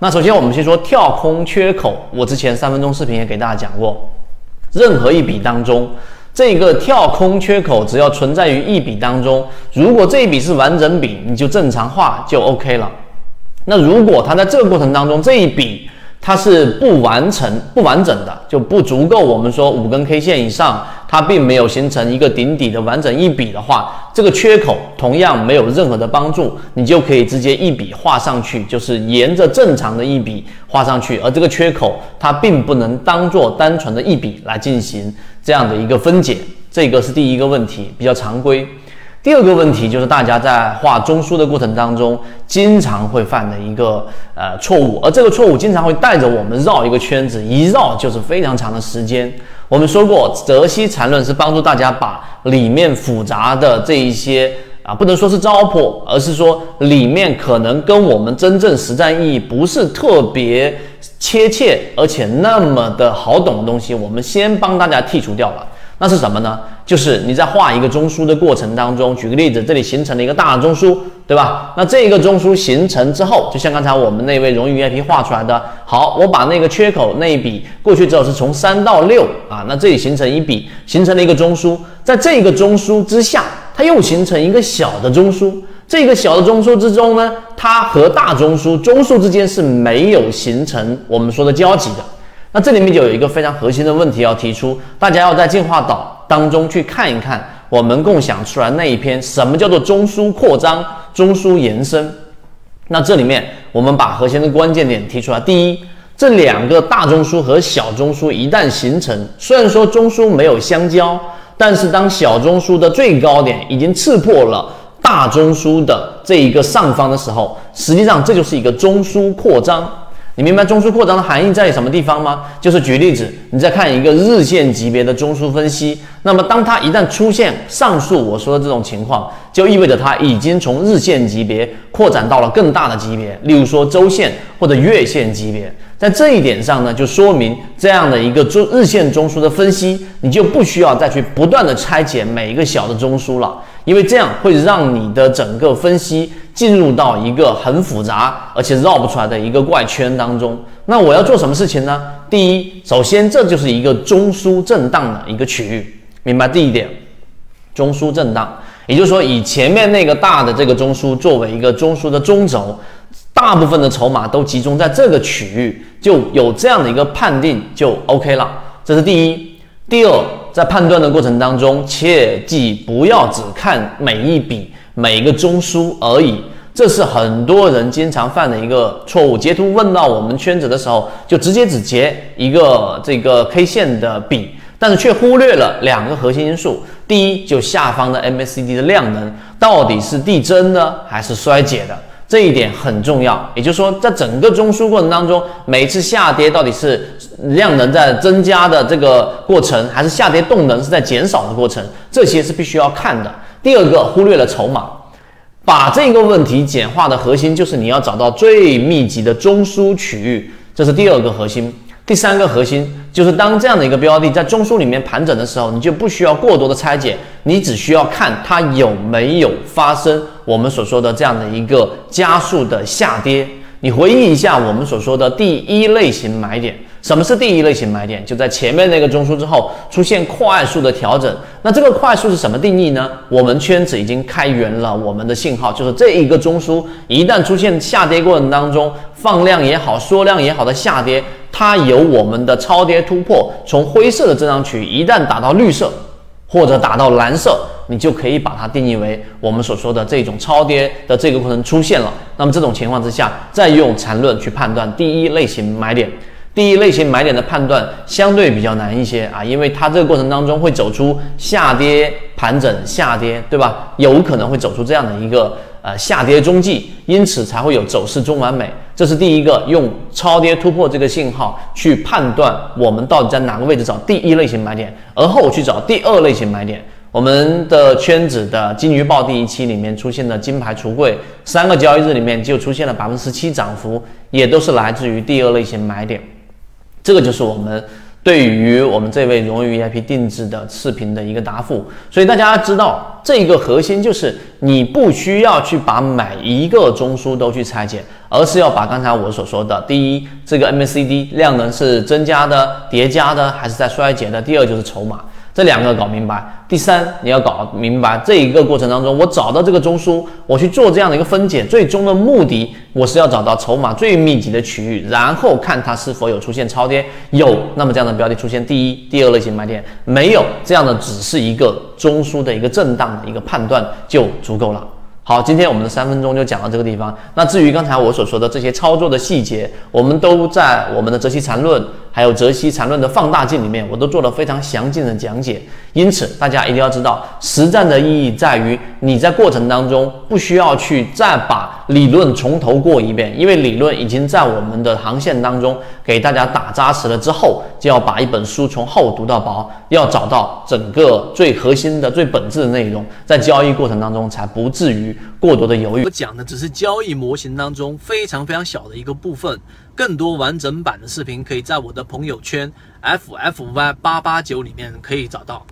那首先我们先说跳空缺口，我之前三分钟视频也给大家讲过，任何一笔当中，这个跳空缺口只要存在于一笔当中，如果这一笔是完整笔，你就正常画就 OK 了。那如果它在这个过程当中这一笔，它是不完成、不完整的，就不足够。我们说五根 K 线以上，它并没有形成一个顶底的完整一笔的话，这个缺口同样没有任何的帮助，你就可以直接一笔画上去，就是沿着正常的一笔画上去。而这个缺口它并不能当做单纯的一笔来进行这样的一个分解，这个是第一个问题，比较常规。第二个问题就是大家在画中枢的过程当中，经常会犯的一个呃错误，而这个错误经常会带着我们绕一个圈子，一绕就是非常长的时间。我们说过，泽西缠论是帮助大家把里面复杂的这一些啊，不能说是糟粕，而是说里面可能跟我们真正实战意义不是特别切切，而且那么的好懂的东西，我们先帮大家剔除掉了。那是什么呢？就是你在画一个中枢的过程当中，举个例子，这里形成了一个大的中枢，对吧？那这个中枢形成之后，就像刚才我们那位荣誉 VIP 画出来的，好，我把那个缺口那一笔过去之后，是从三到六啊，那这里形成一笔，形成了一个中枢，在这个中枢之下，它又形成一个小的中枢，这个小的中枢之中呢，它和大中枢中枢之间是没有形成我们说的交集的。那这里面就有一个非常核心的问题要提出，大家要在进化岛当中去看一看我们共享出来那一篇，什么叫做中枢扩张、中枢延伸？那这里面我们把核心的关键点提出来。第一，这两个大中枢和小中枢一旦形成，虽然说中枢没有相交，但是当小中枢的最高点已经刺破了大中枢的这一个上方的时候，实际上这就是一个中枢扩张。你明白中枢扩张的含义在什么地方吗？就是举例子，你再看一个日线级别的中枢分析，那么当它一旦出现上述我说的这种情况，就意味着它已经从日线级别扩展到了更大的级别，例如说周线或者月线级别。在这一点上呢，就说明这样的一个中日线中枢的分析，你就不需要再去不断的拆解每一个小的中枢了，因为这样会让你的整个分析进入到一个很复杂而且绕不出来的一个怪圈当中。那我要做什么事情呢？第一，首先这就是一个中枢震荡的一个区域，明白第一点，中枢震荡，也就是说以前面那个大的这个中枢作为一个中枢的中轴。大部分的筹码都集中在这个区域，就有这样的一个判定就 OK 了。这是第一。第二，在判断的过程当中，切记不要只看每一笔每一个中枢而已，这是很多人经常犯的一个错误。截图问到我们圈子的时候，就直接只截一个这个 K 线的笔，但是却忽略了两个核心因素。第一，就下方的 MACD 的量能到底是递增呢，还是衰减的？这一点很重要，也就是说，在整个中枢过程当中，每次下跌到底是量能在增加的这个过程，还是下跌动能是在减少的过程，这些是必须要看的。第二个，忽略了筹码，把这个问题简化的核心就是你要找到最密集的中枢区域，这是第二个核心。第三个核心就是当这样的一个标的在中枢里面盘整的时候，你就不需要过多的拆解，你只需要看它有没有发生我们所说的这样的一个加速的下跌。你回忆一下我们所说的第一类型买点。什么是第一类型买点？就在前面那个中枢之后出现快速的调整。那这个快速是什么定义呢？我们圈子已经开源了我们的信号，就是这一个中枢一旦出现下跌过程当中放量也好、缩量也好的下跌，它有我们的超跌突破，从灰色的增长区一旦打到绿色或者打到蓝色，你就可以把它定义为我们所说的这种超跌的这个过程出现了。那么这种情况之下，再用缠论去判断第一类型买点。第一类型买点的判断相对比较难一些啊，因为它这个过程当中会走出下跌盘整下跌，对吧？有可能会走出这样的一个呃下跌中继，因此才会有走势中完美。这是第一个用超跌突破这个信号去判断我们到底在哪个位置找第一类型买点，而后去找第二类型买点。我们的圈子的金鱼报第一期里面出现的金牌橱柜，三个交易日里面就出现了百分之十七涨幅，也都是来自于第二类型买点。这个就是我们对于我们这位荣誉 VIP 定制的视频的一个答复。所以大家知道，这个核心就是你不需要去把每一个中枢都去拆解，而是要把刚才我所说的，第一，这个 MACD 量能是增加的、叠加的，还是在衰竭的；第二就是筹码。这两个搞明白，第三你要搞明白这一个过程当中，我找到这个中枢，我去做这样的一个分解，最终的目的我是要找到筹码最密集的区域，然后看它是否有出现超跌，有，那么这样的标的出现第一、第二类型买点，没有这样的只是一个中枢的一个震荡的一个判断就足够了。好，今天我们的三分钟就讲到这个地方。那至于刚才我所说的这些操作的细节，我们都在我们的泽西缠论，还有泽西缠论的放大镜里面，我都做了非常详尽的讲解。因此，大家一定要知道，实战的意义在于你在过程当中不需要去再把理论从头过一遍，因为理论已经在我们的航线当中给大家打扎实了之后，就要把一本书从厚读到薄，要找到整个最核心的、最本质的内容，在交易过程当中才不至于。过多的犹豫，我讲的只是交易模型当中非常非常小的一个部分，更多完整版的视频可以在我的朋友圈 F F Y 八八九里面可以找到。